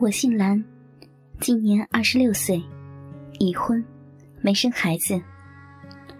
我姓兰，今年二十六岁，已婚，没生孩子。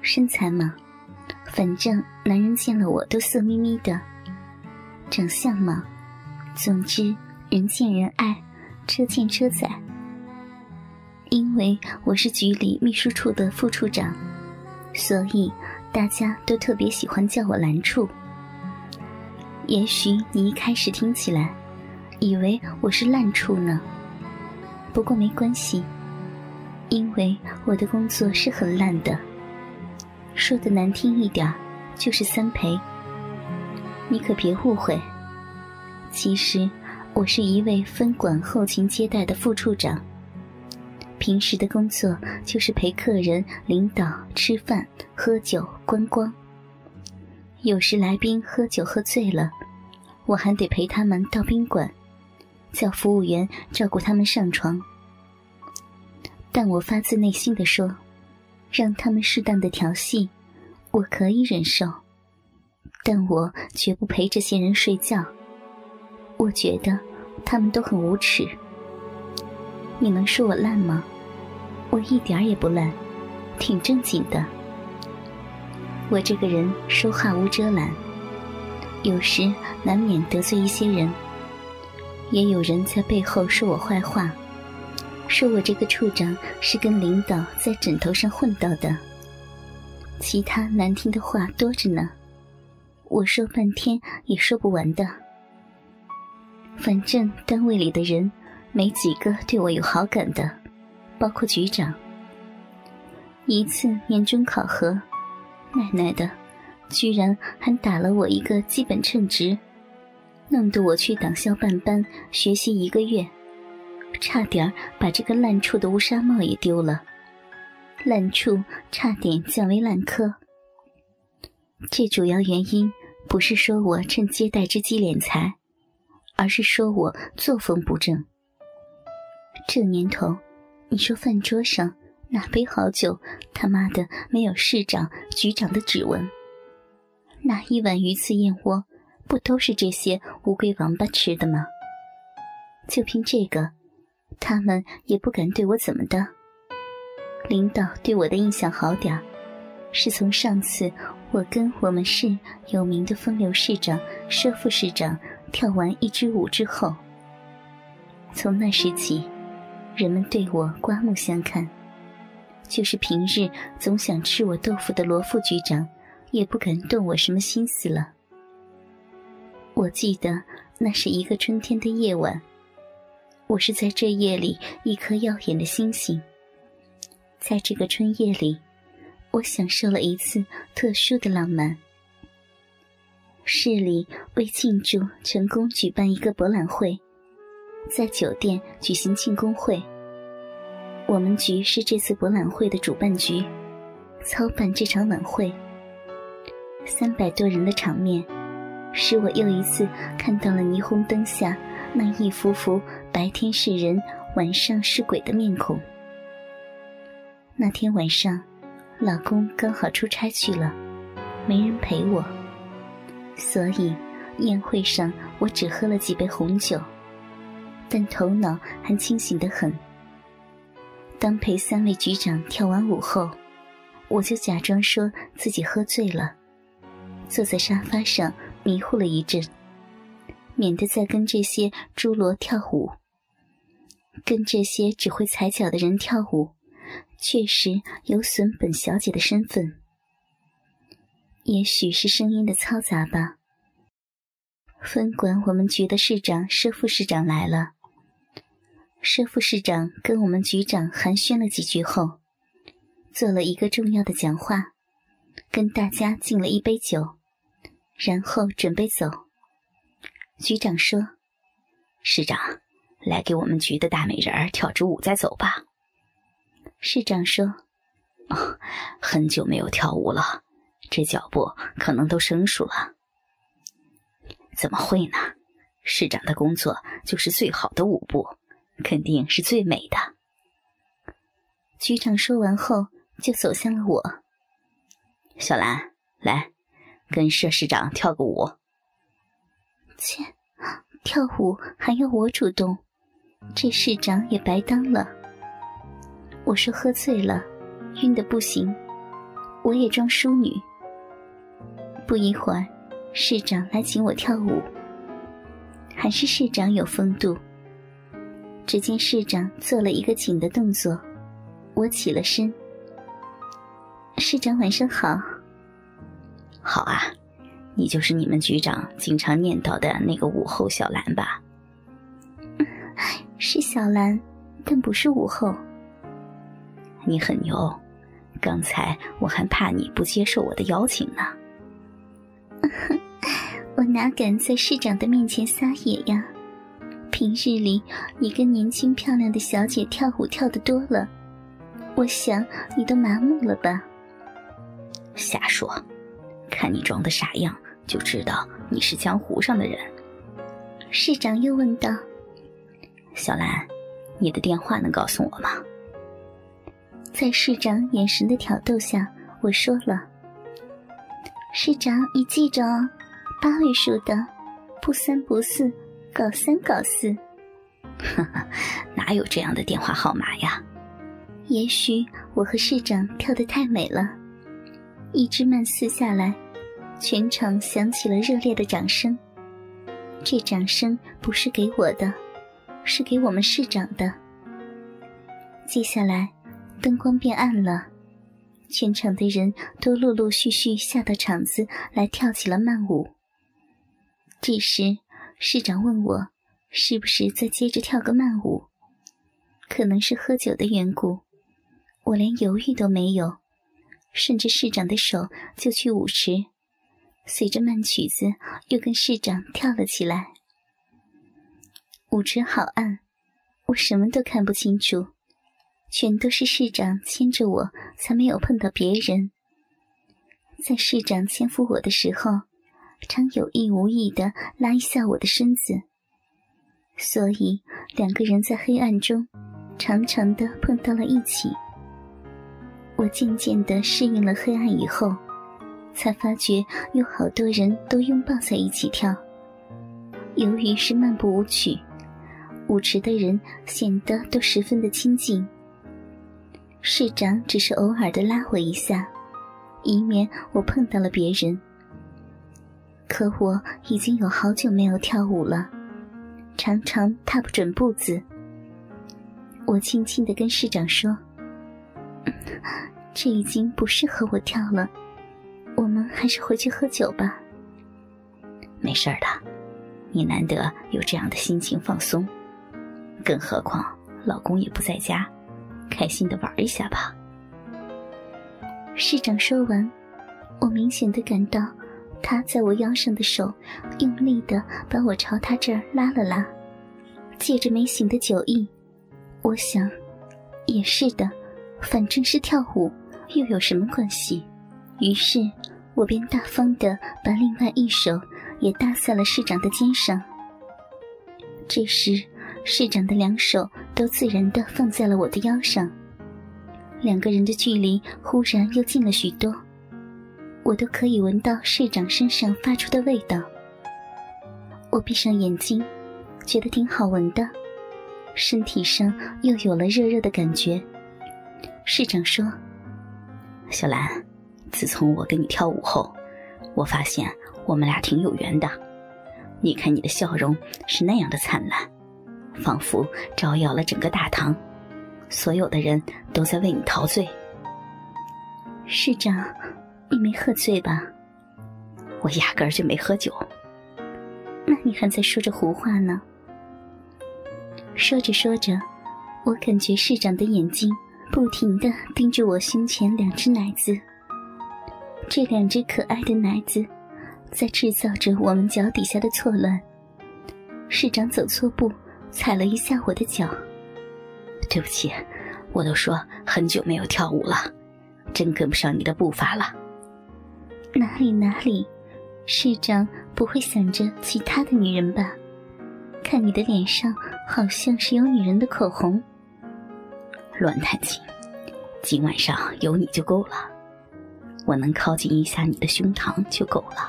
身材嘛，反正男人见了我都色眯眯的。长相嘛，总之人见人爱，车见车载。因为我是局里秘书处的副处长，所以大家都特别喜欢叫我兰处。也许你一开始听起来。以为我是烂处呢，不过没关系，因为我的工作是很烂的，说的难听一点就是三陪。你可别误会，其实我是一位分管后勤接待的副处长，平时的工作就是陪客人、领导吃饭、喝酒、观光，有时来宾喝酒喝醉了，我还得陪他们到宾馆。叫服务员照顾他们上床，但我发自内心的说，让他们适当的调戏，我可以忍受，但我绝不陪这些人睡觉。我觉得他们都很无耻。你能说我烂吗？我一点也不烂，挺正经的。我这个人说话无遮拦，有时难免得罪一些人。也有人在背后说我坏话，说我这个处长是跟领导在枕头上混到的。其他难听的话多着呢，我说半天也说不完的。反正单位里的人没几个对我有好感的，包括局长。一次年终考核，奶奶的，居然还打了我一个基本称职。弄得我去党校办班学习一个月，差点把这个烂处的乌纱帽也丢了，烂处差点降为烂科。这主要原因不是说我趁接待之机敛财，而是说我作风不正。这年头，你说饭桌上哪杯好酒他妈的没有市长、局长的指纹？哪一碗鱼翅燕窝？不都是这些乌龟王八吃的吗？就凭这个，他们也不敢对我怎么的。领导对我的印象好点是从上次我跟我们市有名的风流市长、佘副市长跳完一支舞之后。从那时起，人们对我刮目相看。就是平日总想吃我豆腐的罗副局长，也不敢动我什么心思了。我记得那是一个春天的夜晚，我是在这夜里一颗耀眼的星星。在这个春夜里，我享受了一次特殊的浪漫。市里为庆祝成功举办一个博览会，在酒店举行庆功会。我们局是这次博览会的主办局，操办这场晚会。三百多人的场面。使我又一次看到了霓虹灯下那一幅幅白天是人、晚上是鬼的面孔。那天晚上，老公刚好出差去了，没人陪我，所以宴会上我只喝了几杯红酒，但头脑还清醒得很。当陪三位局长跳完舞后，我就假装说自己喝醉了，坐在沙发上。迷糊了一阵，免得再跟这些侏罗跳舞。跟这些只会踩脚的人跳舞，确实有损本小姐的身份。也许是声音的嘈杂吧。分管我们局的市长佘副市长来了。佘副市长跟我们局长寒暄了几句后，做了一个重要的讲话，跟大家敬了一杯酒。然后准备走，局长说：“市长，来给我们局的大美人儿跳支舞再走吧。”市长说：“哦，很久没有跳舞了，这脚步可能都生疏了。”怎么会呢？市长的工作就是最好的舞步，肯定是最美的。局长说完后，就走向了我。小兰，来。跟佘市长跳个舞。切，跳舞还要我主动？这市长也白当了。我说喝醉了，晕的不行，我也装淑女。不一会儿，市长来请我跳舞，还是市长有风度。只见市长做了一个请的动作，我起了身。市长晚上好。好啊，你就是你们局长经常念叨的那个午后小兰吧？是小兰，但不是午后。你很牛，刚才我还怕你不接受我的邀请呢。我哪敢在市长的面前撒野呀？平日里你跟年轻漂亮的小姐跳舞跳的多了，我想你都麻木了吧？瞎说，看你装的傻样，就知道你是江湖上的人。市长又问道：“小兰，你的电话能告诉我吗？”在市长眼神的挑逗下，我说了：“市长，你记着哦，八位数的，不三不四，搞三搞四。”哈哈，哪有这样的电话号码呀？也许我和市长跳得太美了。一支慢四下来，全场响起了热烈的掌声。这掌声不是给我的，是给我们市长的。接下来。灯光变暗了，全场的人都陆陆续续下到场子来跳起了慢舞。这时，市长问我：“是不是再接着跳个慢舞？”可能是喝酒的缘故，我连犹豫都没有，顺着市长的手就去舞池，随着慢曲子又跟市长跳了起来。舞池好暗，我什么都看不清楚。全都是市长牵着我，才没有碰到别人。在市长牵扶我的时候，常有意无意的拉一下我的身子，所以两个人在黑暗中常常的碰到了一起。我渐渐的适应了黑暗以后，才发觉有好多人都拥抱在一起跳。由于是漫步舞曲，舞池的人显得都十分的亲近。市长只是偶尔的拉我一下，以免我碰到了别人。可我已经有好久没有跳舞了，常常踏不准步子。我轻轻的跟市长说：“这已经不适合我跳了，我们还是回去喝酒吧。”没事的，你难得有这样的心情放松，更何况老公也不在家。开心的玩一下吧。市长说完，我明显的感到他在我腰上的手用力的把我朝他这儿拉了拉，借着没醒的酒意，我想，也是的，反正是跳舞，又有什么关系？于是，我便大方的把另外一手也搭在了市长的肩上。这时，市长的两手。都自然的放在了我的腰上，两个人的距离忽然又近了许多，我都可以闻到市长身上发出的味道。我闭上眼睛，觉得挺好闻的，身体上又有了热热的感觉。市长说：“小兰，自从我跟你跳舞后，我发现我们俩挺有缘的。你看你的笑容是那样的灿烂。”仿佛照耀了整个大堂，所有的人都在为你陶醉。市长，你没喝醉吧？我压根儿就没喝酒。那你还在说着胡话呢？说着说着，我感觉市长的眼睛不停的盯着我胸前两只奶子。这两只可爱的奶子，在制造着我们脚底下的错乱。市长走错步。踩了一下我的脚，对不起，我都说很久没有跳舞了，真跟不上你的步伐了。哪里哪里，市长不会想着其他的女人吧？看你的脸上好像是有女人的口红。乱弹琴，今晚上有你就够了。我能靠近一下你的胸膛就够了，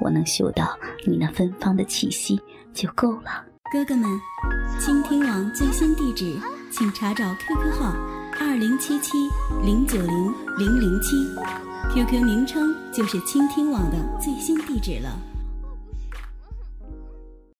我能嗅到你那芬芳的气息就够了。哥哥们，倾听网最新地址，请查找 QQ 号二零七七零九零零零七，QQ 名称就是倾听网的最新地址了。